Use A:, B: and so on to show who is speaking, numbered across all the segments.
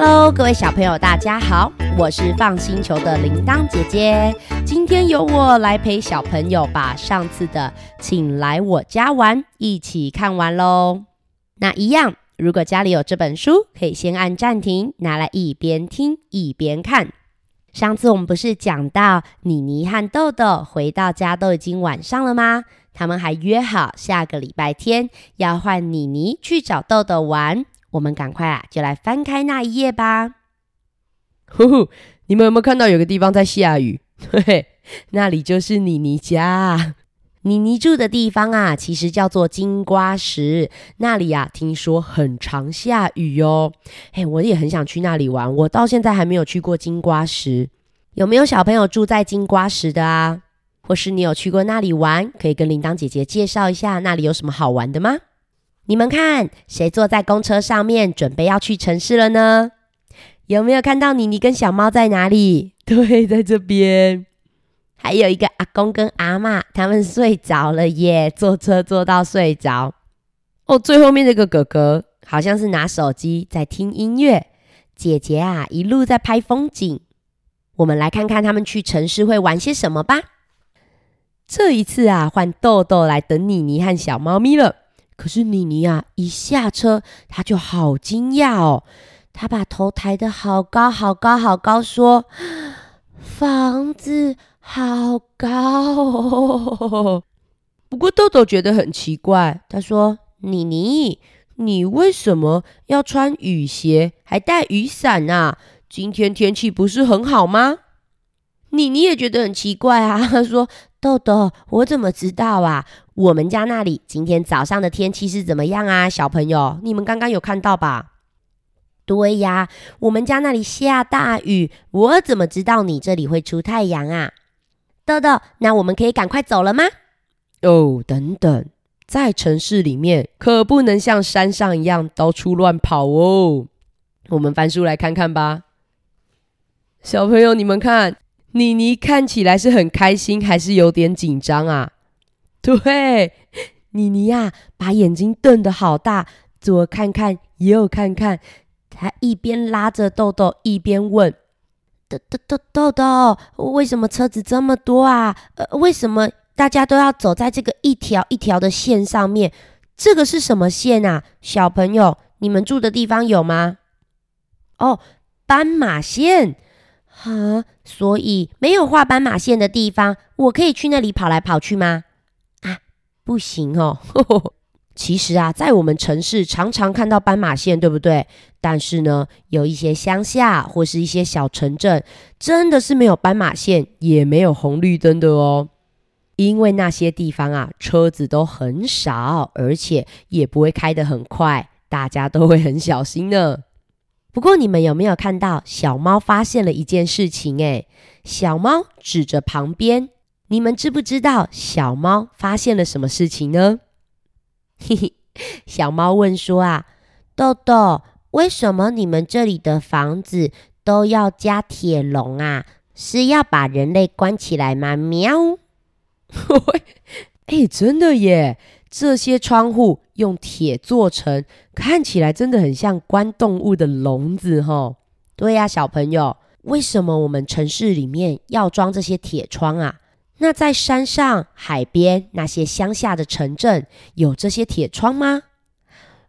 A: Hello，各位小朋友，大家好，我是放星球的铃铛姐姐。今天由我来陪小朋友把上次的《请来我家玩》一起看完喽。那一样，如果家里有这本书，可以先按暂停，拿来一边听一边看。上次我们不是讲到妮妮和豆豆回到家都已经晚上了吗？他们还约好下个礼拜天要换妮妮去找豆豆玩。我们赶快啊，就来翻开那一页吧。
B: 呼呼，你们有没有看到有个地方在下雨？嘿嘿，那里就是妮妮家。
A: 妮妮住的地方啊，其实叫做金瓜石。那里啊，听说很常下雨哦。嘿，我也很想去那里玩，我到现在还没有去过金瓜石。有没有小朋友住在金瓜石的啊？或是你有去过那里玩？可以跟铃铛姐姐介绍一下那里有什么好玩的吗？你们看，谁坐在公车上面，准备要去城市了呢？有没有看到妮妮跟小猫在哪里？
B: 对，在这边。
A: 还有一个阿公跟阿妈，他们睡着了耶，坐车坐到睡着。
B: 哦，最后面那个哥哥
A: 好像是拿手机在听音乐，姐姐啊一路在拍风景。我们来看看他们去城市会玩些什么吧。这一次啊，换豆豆来等妮妮和小猫咪了。可是妮妮啊，一下车，她就好惊讶哦。她把头抬得好高好高好高，说：“房子好高。”
B: 不过豆豆觉得很奇怪，他说：“妮妮，你为什么要穿雨鞋，还带雨伞啊？今天天气不是很好吗？”
A: 妮妮也觉得很奇怪啊，她说：“豆豆，我怎么知道啊？我们家那里今天早上的天气是怎么样啊？小朋友，你们刚刚有看到吧？”“对呀，我们家那里下大雨，我怎么知道你这里会出太阳啊？”“豆豆，那我们可以赶快走了吗？”“
B: 哦，等等，在城市里面可不能像山上一样到处乱跑哦。我们翻书来看看吧。”小朋友，你们看。妮妮看起来是很开心，还是有点紧张啊？
A: 对，妮妮呀，把眼睛瞪得好大，左看看，右看看。她一边拉着豆豆，一边问：“豆豆豆豆豆，为什么车子这么多啊？呃，为什么大家都要走在这个一条一条的线上面？这个是什么线啊？小朋友，你们住的地方有吗？哦，斑马线。”啊，所以没有画斑马线的地方，我可以去那里跑来跑去吗？啊，不行哦。其实啊，在我们城市常常看到斑马线，对不对？但是呢，有一些乡下或是一些小城镇，真的是没有斑马线，也没有红绿灯的哦。因为那些地方啊，车子都很少，而且也不会开得很快，大家都会很小心呢。不过，你们有没有看到小猫发现了一件事情？诶，小猫指着旁边，你们知不知道小猫发现了什么事情呢？嘿嘿，小猫问说：“啊，豆豆，为什么你们这里的房子都要加铁笼啊？是要把人类关起来吗？”喵，
B: 哎，真的耶。这些窗户用铁做成，看起来真的很像关动物的笼子哈。
A: 对呀，小朋友，为什么我们城市里面要装这些铁窗啊？那在山上、海边那些乡下的城镇有这些铁窗吗？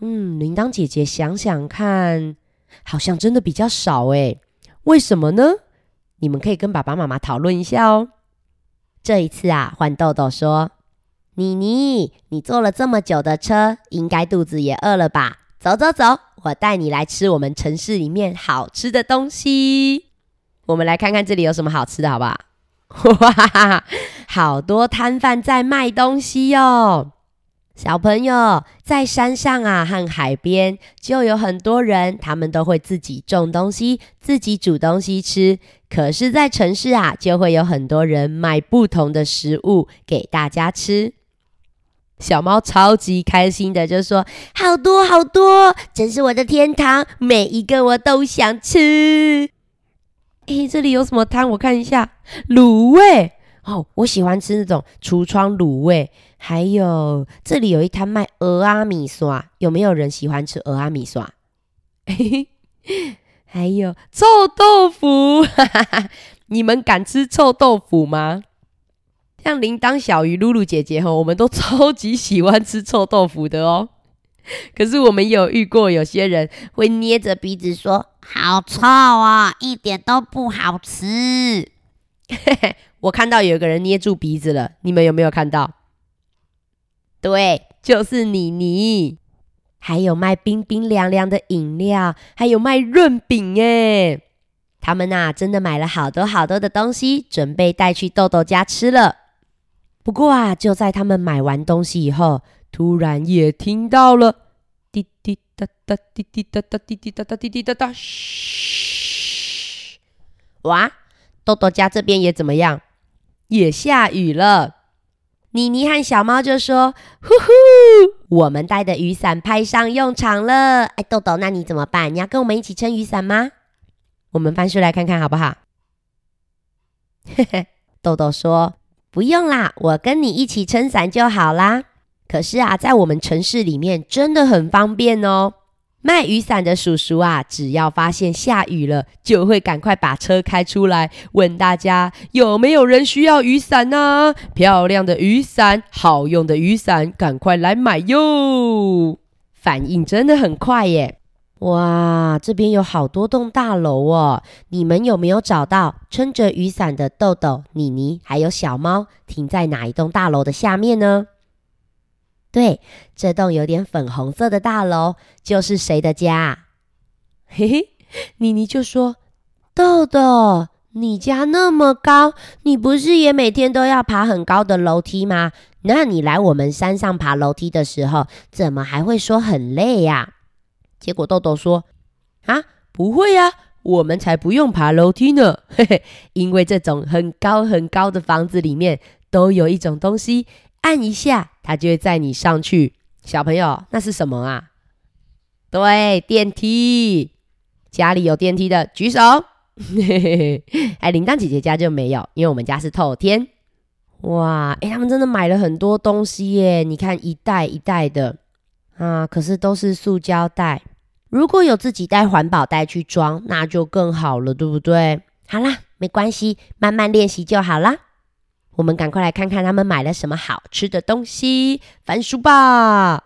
A: 嗯，铃铛姐姐想想看，好像真的比较少诶。为什么呢？你们可以跟爸爸妈妈讨论一下哦。这一次啊，换豆豆说。妮妮，你坐了这么久的车，应该肚子也饿了吧？走走走，我带你来吃我们城市里面好吃的东西。我们来看看这里有什么好吃的，好不好？哇，好多摊贩在卖东西哟！小朋友，在山上啊和海边就有很多人，他们都会自己种东西，自己煮东西吃。可是，在城市啊，就会有很多人卖不同的食物给大家吃。小猫超级开心的，就说：“好多好多，真是我的天堂，每一个我都想吃。”诶，这里有什么汤？我看一下，卤味哦，我喜欢吃那种橱窗卤味。还有这里有一摊卖鹅阿米刷，有没有人喜欢吃鹅阿米刷？
B: 还有臭豆腐，你们敢吃臭豆腐吗？像铃铛小鱼、露露姐姐吼，我们都超级喜欢吃臭豆腐的哦。可是我们有遇过有些人会捏着鼻子说：“
A: 好臭啊，一点都不好吃。”
B: 我看到有个人捏住鼻子了，你们有没有看到？对，就是妮妮。还有卖冰冰凉凉的饮料，还有卖润饼耶。他们呐，真的买了好多好多的东西，准备带去豆豆家吃了。不过啊，就在他们买完东西以后，突然也听到了滴滴答答、滴滴答答、滴滴答答、滴滴答答，嘘！哇，豆豆家这边也怎么样？也下雨了。妮妮和小猫就说：“呼呼，我们带的雨伞派上用场了。”哎，豆豆，那你怎么办？你要跟我们一起撑雨伞吗？我们翻书来看看好不好？嘿嘿，豆豆说：“不用啦，我跟你一起撑伞就好啦。”可是啊，在我们城市里面真的很方便哦。卖雨伞的叔叔啊，只要发现下雨了，就会赶快把车开出来，问大家有没有人需要雨伞呢？漂亮的雨伞，好用的雨伞，赶快来买哟！反应真的很快耶！哇，这边有好多栋大楼哦，你们有没有找到撑着雨伞的豆豆、妮妮还有小猫停在哪一栋大楼的下面呢？对，这栋有点粉红色的大楼就是谁的家？嘿嘿，妮妮就说：“豆豆，你家那么高，你不是也每天都要爬很高的楼梯吗？那你来我们山上爬楼梯的时候，怎么还会说很累呀？”结果豆豆说：“啊，不会呀，我们才不用爬楼梯呢，嘿嘿，因为这种很高很高的房子里面都有一种东西。”按一下，它就会载你上去。小朋友，那是什么啊？对，电梯。家里有电梯的举手。哎，铃铛姐姐家就没有，因为我们家是透天。哇，哎，他们真的买了很多东西耶！你看，一袋一袋的啊，可是都是塑胶袋。如果有自己带环保袋去装，那就更好了，对不对？好啦，没关系，慢慢练习就好啦。我们赶快来看看他们买了什么好吃的东西，翻书吧！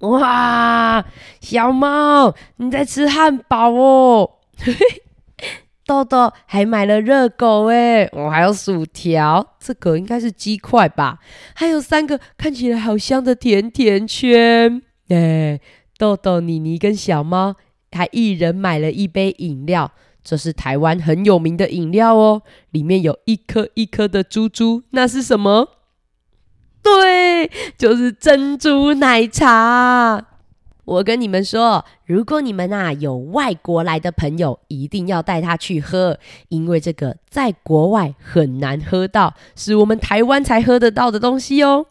B: 哇，小猫，你在吃汉堡哦！豆豆还买了热狗哎，我还有薯条，这个应该是鸡块吧？还有三个看起来好香的甜甜圈哎！豆豆、妮妮跟小猫还一人买了一杯饮料。这是台湾很有名的饮料哦，里面有一颗一颗的珠珠，那是什么？对，就是珍珠奶茶。我跟你们说，如果你们啊有外国来的朋友，一定要带他去喝，因为这个在国外很难喝到，是我们台湾才喝得到的东西哦。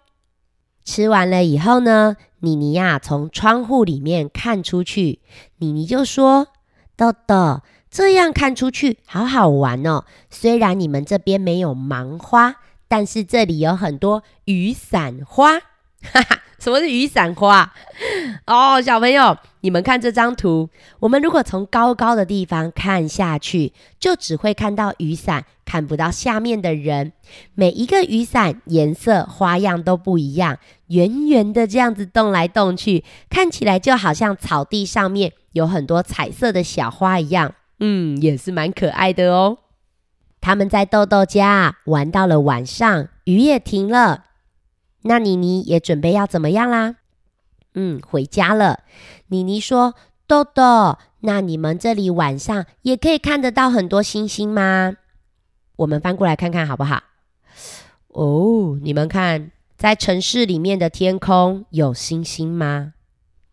B: 吃完了以后呢，妮妮呀从窗户里面看出去，妮妮就说：“豆豆。”这样看出去好好玩哦！虽然你们这边没有芒花，但是这里有很多雨伞花。哈哈，什么是雨伞花？哦，小朋友，你们看这张图。我们如果从高高的地方看下去，就只会看到雨伞，看不到下面的人。每一个雨伞颜色花样都不一样，圆圆的这样子动来动去，看起来就好像草地上面有很多彩色的小花一样。嗯，也是蛮可爱的哦。他们在豆豆家玩到了晚上，雨也停了。那妮妮也准备要怎么样啦？嗯，回家了。妮妮说：“豆豆，那你们这里晚上也可以看得到很多星星吗？”我们翻过来看看好不好？哦，你们看，在城市里面的天空有星星吗？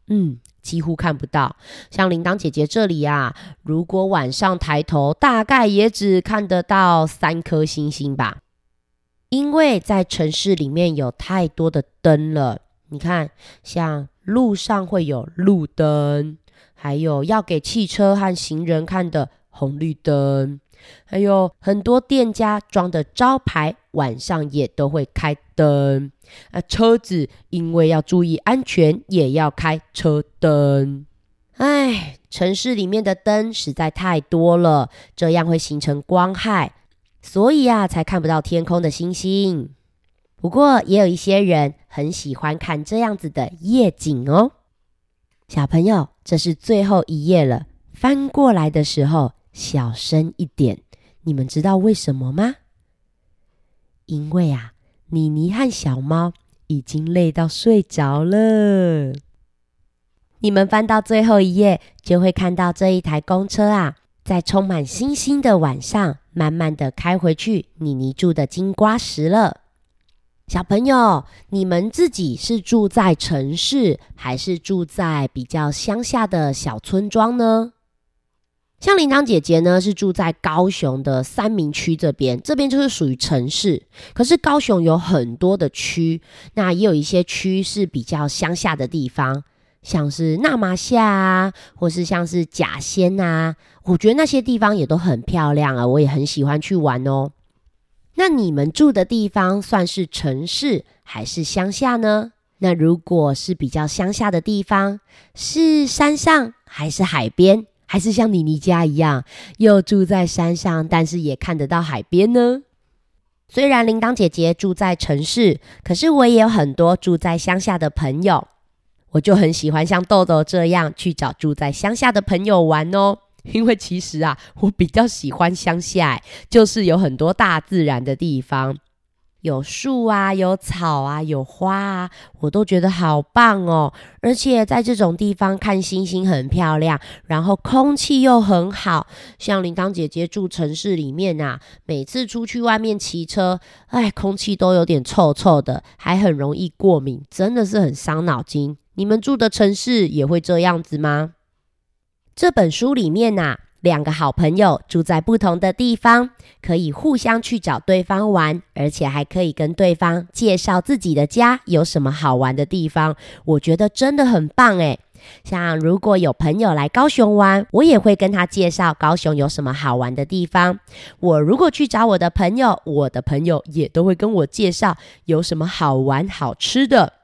B: 嗯。几乎看不到，像铃铛姐姐这里啊，如果晚上抬头，大概也只看得到三颗星星吧。因为在城市里面有太多的灯了，你看，像路上会有路灯，还有要给汽车和行人看的红绿灯。还有很多店家装的招牌，晚上也都会开灯。啊，车子因为要注意安全，也要开车灯。
A: 哎，城市里面的灯实在太多了，这样会形成光害，所以啊，才看不到天空的星星。不过，也有一些人很喜欢看这样子的夜景哦。小朋友，这是最后一页了，翻过来的时候小声一点。你们知道为什么吗？因为啊，妮妮和小猫已经累到睡着了。你们翻到最后一页，就会看到这一台公车啊，在充满星星的晚上，慢慢的开回去妮妮住的金瓜石了。小朋友，你们自己是住在城市，还是住在比较乡下的小村庄呢？像铃铛姐姐呢，是住在高雄的三明区这边，这边就是属于城市。可是高雄有很多的区，那也有一些区是比较乡下的地方。像是纳麻夏啊，或是像是甲仙啊，我觉得那些地方也都很漂亮啊，我也很喜欢去玩哦。那你们住的地方算是城市还是乡下呢？那如果是比较乡下的地方，是山上还是海边，还是像妮妮家一样，又住在山上，但是也看得到海边呢？虽然铃铛姐姐住在城市，可是我也有很多住在乡下的朋友。我就很喜欢像豆豆这样去找住在乡下的朋友玩哦，因为其实啊，我比较喜欢乡下，就是有很多大自然的地方。有树啊，有草啊，有花啊，我都觉得好棒哦！而且在这种地方看星星很漂亮，然后空气又很好。像铃铛姐姐住城市里面啊，每次出去外面骑车，哎，空气都有点臭臭的，还很容易过敏，真的是很伤脑筋。你们住的城市也会这样子吗？这本书里面呐。两个好朋友住在不同的地方，可以互相去找对方玩，而且还可以跟对方介绍自己的家有什么好玩的地方。我觉得真的很棒诶。像如果有朋友来高雄玩，我也会跟他介绍高雄有什么好玩的地方。我如果去找我的朋友，我的朋友也都会跟我介绍有什么好玩好吃的。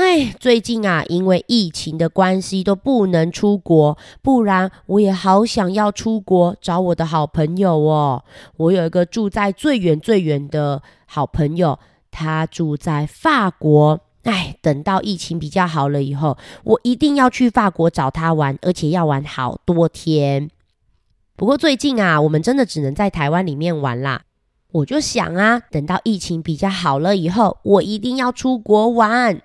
A: 哎，最近啊，因为疫情的关系都不能出国，不然我也好想要出国找我的好朋友哦。我有一个住在最远最远的好朋友，他住在法国。哎，等到疫情比较好了以后，我一定要去法国找他玩，而且要玩好多天。不过最近啊，我们真的只能在台湾里面玩啦。我就想啊，等到疫情比较好了以后，我一定要出国玩。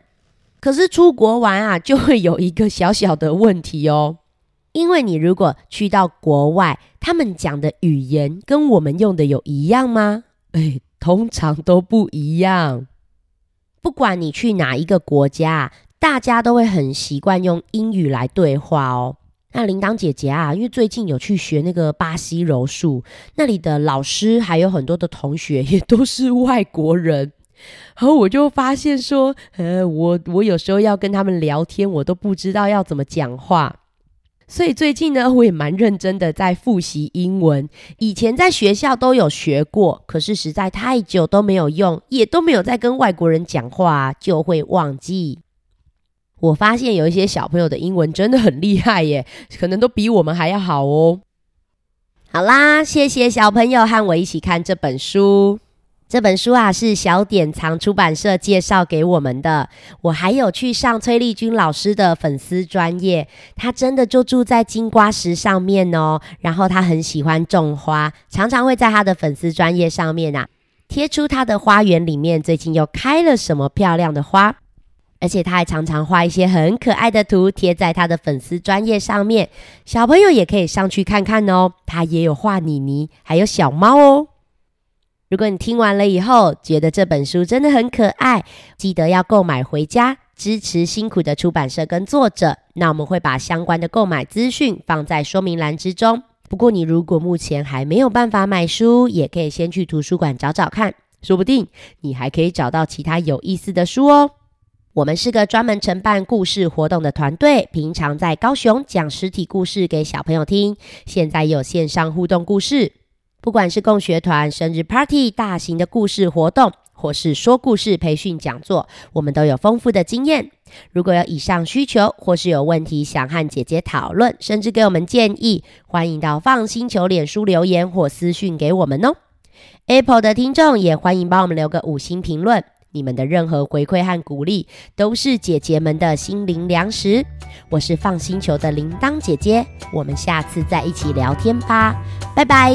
A: 可是出国玩啊，就会有一个小小的问题哦，因为你如果去到国外，他们讲的语言跟我们用的有一样吗？哎，通常都不一样。不管你去哪一个国家，大家都会很习惯用英语来对话哦。那铃铛姐姐啊，因为最近有去学那个巴西柔术，那里的老师还有很多的同学也都是外国人。然后我就发现说，呃，我我有时候要跟他们聊天，我都不知道要怎么讲话。所以最近呢，我也蛮认真的在复习英文。以前在学校都有学过，可是实在太久都没有用，也都没有在跟外国人讲话，就会忘记。我发现有一些小朋友的英文真的很厉害耶，可能都比我们还要好哦。好啦，谢谢小朋友和我一起看这本书。这本书啊是小典藏出版社介绍给我们的。我还有去上崔丽君老师的粉丝专业，他真的就住在金瓜石上面哦。然后他很喜欢种花，常常会在他的粉丝专业上面啊贴出他的花园里面最近又开了什么漂亮的花，而且他还常常画一些很可爱的图贴在他的粉丝专业上面，小朋友也可以上去看看哦。他也有画妮妮，还有小猫哦。如果你听完了以后觉得这本书真的很可爱，记得要购买回家，支持辛苦的出版社跟作者。那我们会把相关的购买资讯放在说明栏之中。不过你如果目前还没有办法买书，也可以先去图书馆找找看，说不定你还可以找到其他有意思的书哦。我们是个专门承办故事活动的团队，平常在高雄讲实体故事给小朋友听，现在有线上互动故事。不管是共学团、生日 party、大型的故事活动，或是说故事培训讲座，我们都有丰富的经验。如果有以上需求，或是有问题想和姐姐讨论，甚至给我们建议，欢迎到放心球脸书留言或私讯给我们哦。Apple 的听众也欢迎帮我们留个五星评论，你们的任何回馈和鼓励都是姐姐们的心灵粮食。我是放星球的铃铛姐姐，我们下次再一起聊天吧，拜拜。